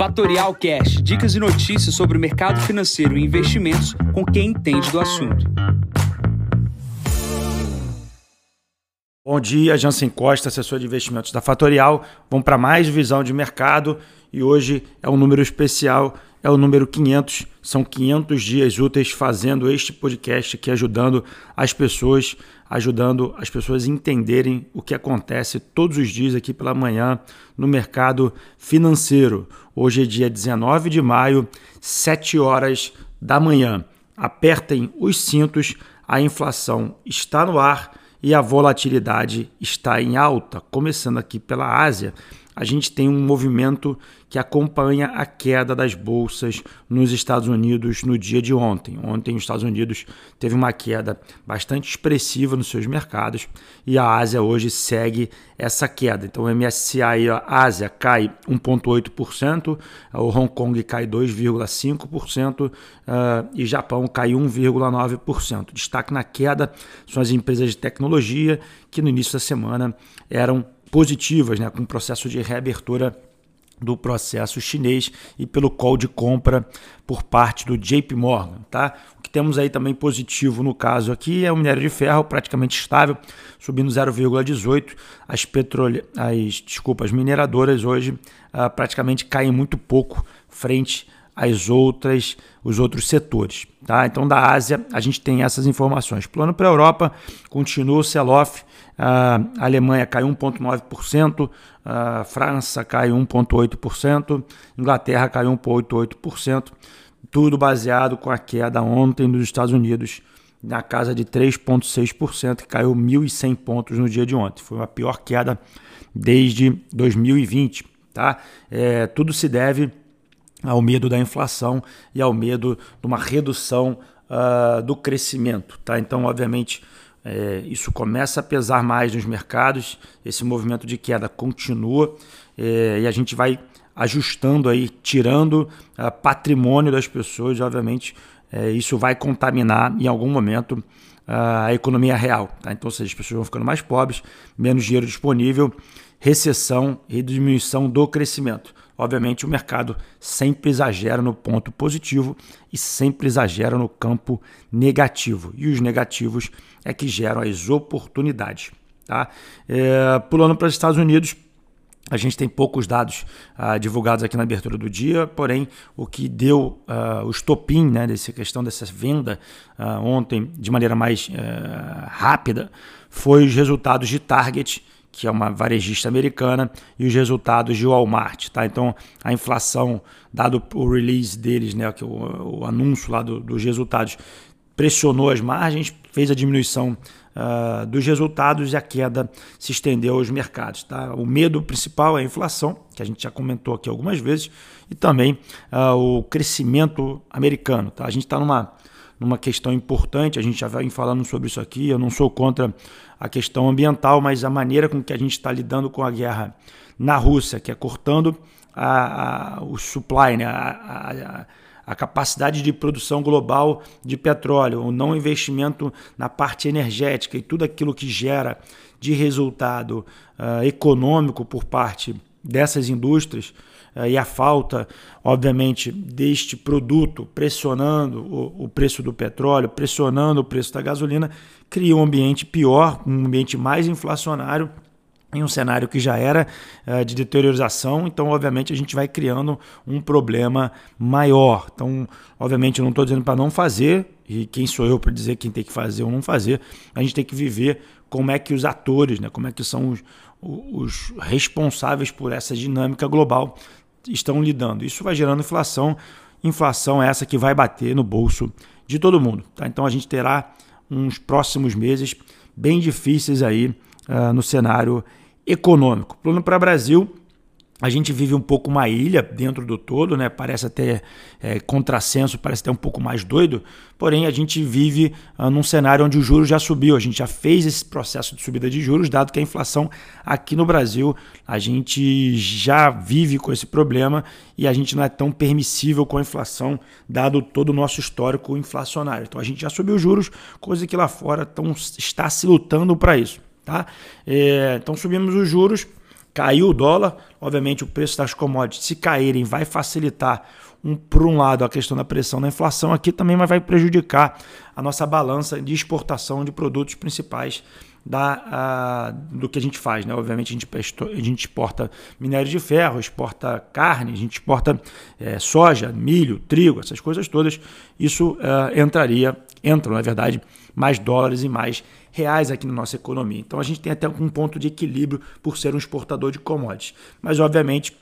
Fatorial Cash, dicas e notícias sobre o mercado financeiro e investimentos com quem entende do assunto. Bom dia, Jansen Costa, assessor de investimentos da Fatorial. Vamos para mais visão de mercado e hoje é um número especial é o número 500. São 500 dias úteis fazendo este podcast aqui, ajudando as pessoas, ajudando as pessoas a entenderem o que acontece todos os dias aqui pela manhã no mercado financeiro. Hoje é dia 19 de maio, 7 horas da manhã. Apertem os cintos, a inflação está no ar e a volatilidade está em alta, começando aqui pela Ásia a gente tem um movimento que acompanha a queda das bolsas nos Estados Unidos no dia de ontem. Ontem, os Estados Unidos teve uma queda bastante expressiva nos seus mercados e a Ásia hoje segue essa queda. Então, o MSCI Ásia cai 1,8%, o Hong Kong cai 2,5% uh, e Japão cai 1,9%. Destaque na queda são as empresas de tecnologia que no início da semana eram positivas, né, com o processo de reabertura do processo chinês e pelo call de compra por parte do JP Morgan. Tá? O que temos aí também positivo no caso aqui é o minério de ferro praticamente estável, subindo 0,18. As, petrole... as, desculpa, as mineradoras hoje ah, praticamente caem muito pouco frente às outras, os outros setores. Tá? Então, da Ásia, a gente tem essas informações. Plano para a Europa, continua o sell-off a Alemanha caiu 1,9%, a França caiu 1,8%, Inglaterra caiu 1,88%, tudo baseado com a queda ontem dos Estados Unidos na casa de 3,6%, que caiu 1.100 pontos no dia de ontem. Foi a pior queda desde 2020. Tá? É, tudo se deve ao medo da inflação e ao medo de uma redução uh, do crescimento. Tá? Então, obviamente, é, isso começa a pesar mais nos mercados, esse movimento de queda continua é, e a gente vai ajustando aí, tirando uh, patrimônio das pessoas, obviamente é, isso vai contaminar em algum momento uh, a economia real. Tá? Então, as pessoas vão ficando mais pobres, menos dinheiro disponível, recessão e diminuição do crescimento. Obviamente, o mercado sempre exagera no ponto positivo e sempre exagera no campo negativo. E os negativos é que geram as oportunidades. Tá? É, pulando para os Estados Unidos, a gente tem poucos dados uh, divulgados aqui na abertura do dia, porém, o que deu uh, o estopim né, dessa questão dessa venda uh, ontem de maneira mais eh, rápida foi os resultados de Target que é uma varejista americana, e os resultados de Walmart. Tá? Então, a inflação, dado o release deles, né, o, o anúncio lá do, dos resultados, pressionou as margens, fez a diminuição uh, dos resultados e a queda se estendeu aos mercados. Tá? O medo principal é a inflação, que a gente já comentou aqui algumas vezes, e também uh, o crescimento americano. Tá? A gente está numa numa questão importante, a gente já vem falando sobre isso aqui, eu não sou contra a questão ambiental, mas a maneira com que a gente está lidando com a guerra na Rússia, que é cortando a, a, o supply, né, a, a, capacidade de produção global de petróleo, o não investimento na parte energética e tudo aquilo que gera de resultado uh, econômico por parte dessas indústrias e a falta, obviamente, deste produto pressionando o, o preço do petróleo, pressionando o preço da gasolina, cria um ambiente pior, um ambiente mais inflacionário em um cenário que já era uh, de deteriorização, então obviamente a gente vai criando um problema maior. Então, obviamente, eu não estou dizendo para não fazer, e quem sou eu para dizer quem tem que fazer ou não fazer, a gente tem que viver como é que os atores, né, como é que são os, os responsáveis por essa dinâmica global estão lidando. Isso vai gerando inflação, inflação é essa que vai bater no bolso de todo mundo. Tá? Então a gente terá uns próximos meses bem difíceis aí uh, no cenário econômico. Plano para Brasil, a gente vive um pouco uma ilha dentro do todo, né? Parece até é, contrassenso, parece até um pouco mais doido, porém a gente vive ah, num cenário onde o juros já subiu, a gente já fez esse processo de subida de juros, dado que a inflação aqui no Brasil a gente já vive com esse problema e a gente não é tão permissível com a inflação, dado todo o nosso histórico inflacionário. Então a gente já subiu os juros, coisa que lá fora tão, está se lutando para isso. Tá? É, então subimos os juros caiu o dólar, obviamente o preço das commodities, se caírem, vai facilitar um, por um lado, a questão da pressão da inflação aqui também mas vai prejudicar a nossa balança de exportação de produtos principais da, a, do que a gente faz. Né? Obviamente, a gente, a gente exporta minério de ferro, exporta carne, a gente exporta é, soja, milho, trigo, essas coisas todas. Isso é, entraria, entram, na verdade, mais dólares e mais reais aqui na nossa economia. Então, a gente tem até um ponto de equilíbrio por ser um exportador de commodities. Mas, obviamente,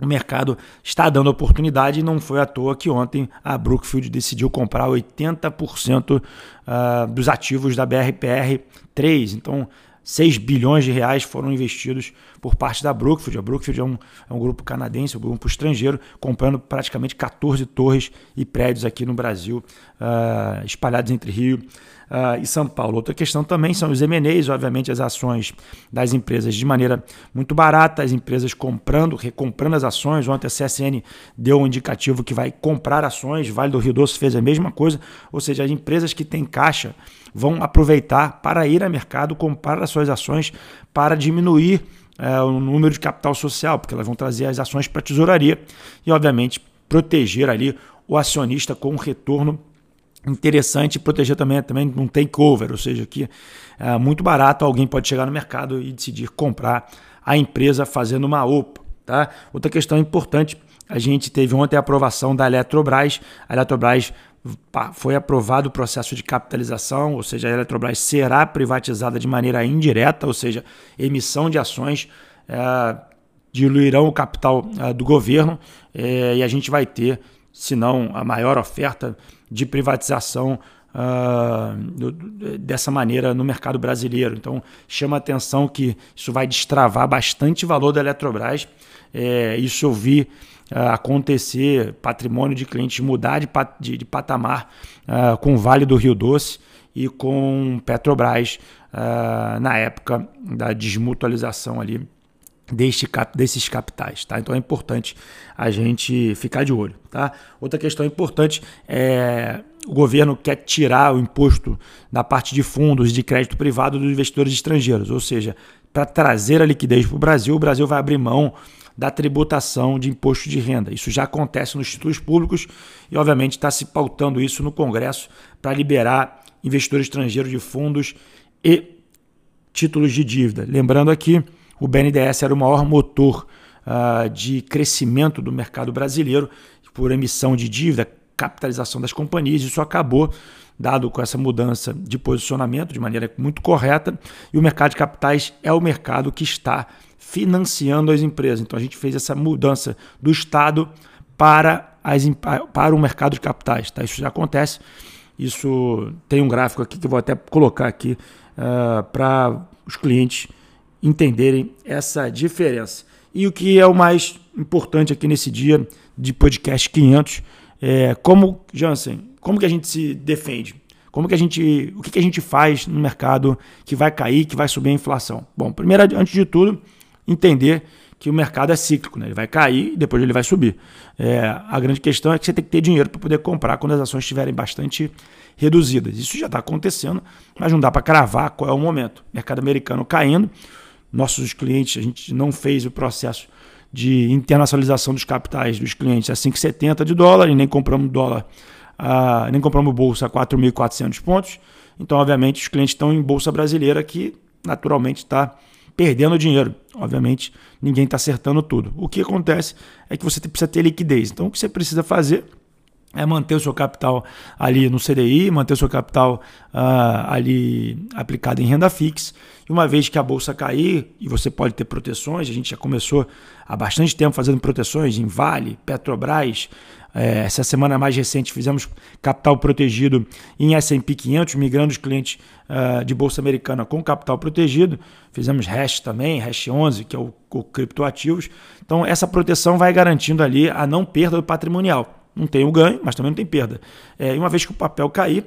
o mercado está dando oportunidade e não foi à toa que ontem a Brookfield decidiu comprar 80% uh, dos ativos da BRPR 3. Então, 6 bilhões de reais foram investidos por parte da Brookfield. A Brookfield é um, é um grupo canadense, um grupo estrangeiro, comprando praticamente 14 torres e prédios aqui no Brasil, uh, espalhados entre Rio uh, e São Paulo. Outra questão também são os M&As, obviamente as ações das empresas de maneira muito barata, as empresas comprando, recomprando as ações. Ontem a CSN deu um indicativo que vai comprar ações, Vale do Rio Doce fez a mesma coisa, ou seja, as empresas que têm caixa vão aproveitar para ir ao mercado, comprar as suas ações para diminuir é, o número de capital social, porque elas vão trazer as ações para a tesouraria e, obviamente, proteger ali o acionista com um retorno interessante proteger também, também um takeover, ou seja, que é muito barato, alguém pode chegar no mercado e decidir comprar a empresa fazendo uma OPA. Tá? Outra questão importante, a gente teve ontem a aprovação da Eletrobras, a Eletrobras foi aprovado o processo de capitalização, ou seja, a Eletrobras será privatizada de maneira indireta, ou seja, emissão de ações é, diluirão o capital é, do governo é, e a gente vai ter, se não a maior oferta de privatização do, dessa maneira no mercado brasileiro. Então, chama a atenção que isso vai destravar bastante valor da Eletrobras. É, isso eu vi acontecer, patrimônio de clientes mudar de, de, de patamar uh, com o Vale do Rio Doce e com Petrobras na época da desmutualização ali deste cap, desses capitais, tá? Então é importante a gente ficar de olho, tá? Outra questão importante é o governo quer tirar o imposto da parte de fundos de crédito privado dos investidores estrangeiros, ou seja, para trazer a liquidez para o Brasil, o Brasil vai abrir mão da tributação de imposto de renda. Isso já acontece nos títulos públicos e, obviamente, está se pautando isso no Congresso para liberar investidores estrangeiros de fundos e títulos de dívida. Lembrando aqui o BNDES era o maior motor uh, de crescimento do mercado brasileiro por emissão de dívida, capitalização das companhias. Isso acabou dado com essa mudança de posicionamento de maneira muito correta, e o mercado de capitais é o mercado que está financiando as empresas. Então a gente fez essa mudança do Estado para, as, para o mercado de capitais. Tá? Isso já acontece. Isso tem um gráfico aqui que eu vou até colocar aqui uh, para os clientes entenderem essa diferença. E o que é o mais importante aqui nesse dia de podcast 500 é como, Jansen, como que a gente se defende? Como que a gente, o que, que a gente faz no mercado que vai cair, que vai subir a inflação? Bom, primeiro, antes de tudo, entender que o mercado é cíclico, né? ele vai cair e depois ele vai subir. É, a grande questão é que você tem que ter dinheiro para poder comprar quando as ações estiverem bastante reduzidas. Isso já está acontecendo, mas não dá para cravar qual é o momento. mercado americano caindo, nossos clientes, a gente não fez o processo de internacionalização dos capitais dos clientes a 5,70 de dólar e nem compramos dólar, a, nem compramos bolsa a 4.400 pontos. Então, obviamente, os clientes estão em bolsa brasileira que naturalmente está perdendo dinheiro. Obviamente, ninguém está acertando tudo. O que acontece é que você precisa ter liquidez. Então, o que você precisa fazer é manter o seu capital ali no CDI, manter o seu capital uh, ali aplicado em renda fixa. E uma vez que a bolsa cair, e você pode ter proteções, a gente já começou há bastante tempo fazendo proteções em Vale, Petrobras. É, essa semana mais recente fizemos capital protegido em S&P 500, migrando os clientes uh, de bolsa americana com capital protegido. Fizemos hash também, hash 11, que é o, o criptoativos. Então essa proteção vai garantindo ali a não perda do patrimonial. Não tem o ganho, mas também não tem perda. É, e uma vez que o papel cair,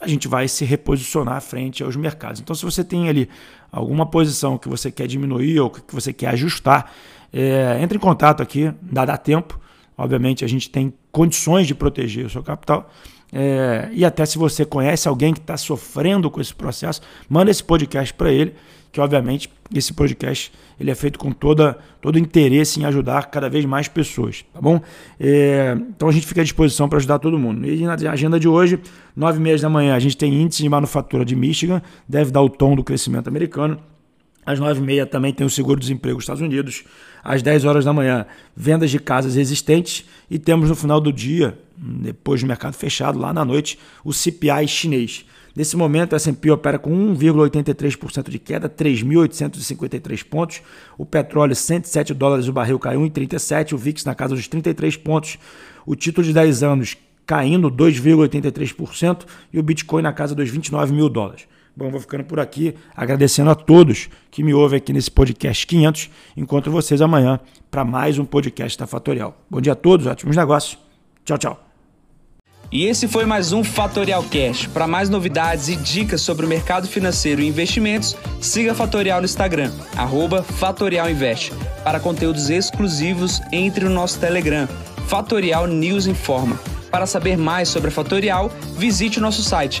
a gente vai se reposicionar frente aos mercados. Então, se você tem ali alguma posição que você quer diminuir ou que você quer ajustar, é, entre em contato aqui, dá, dá tempo. Obviamente, a gente tem condições de proteger o seu capital. É, e até se você conhece alguém que está sofrendo com esse processo, manda esse podcast para ele que obviamente esse podcast ele é feito com toda, todo interesse em ajudar cada vez mais pessoas, tá bom? É, então a gente fica à disposição para ajudar todo mundo. E na agenda de hoje, nove e meia da manhã, a gente tem índice de manufatura de Michigan, deve dar o tom do crescimento americano. Às nove e meia também tem o seguro-desemprego dos Estados Unidos. Às 10 horas da manhã, vendas de casas existentes. E temos no final do dia, depois do mercado fechado, lá na noite, o CPI chinês. Nesse momento, o S&P opera com 1,83% de queda, 3.853 pontos. O petróleo, 107 dólares o barril, caiu 1,37. O VIX na casa dos 33 pontos. O título de 10 anos caindo 2,83%. E o Bitcoin na casa dos 29 mil dólares. Bom, vou ficando por aqui, agradecendo a todos que me ouvem aqui nesse podcast 500. Encontro vocês amanhã para mais um podcast da Fatorial. Bom dia a todos, ótimos negócios. Tchau, tchau. E esse foi mais um Fatorial Cash. Para mais novidades e dicas sobre o mercado financeiro e investimentos, siga a Fatorial no Instagram, @fatorialinvest. Para conteúdos exclusivos, entre no nosso Telegram, Fatorial News Informa. Para saber mais sobre a Fatorial, visite o nosso site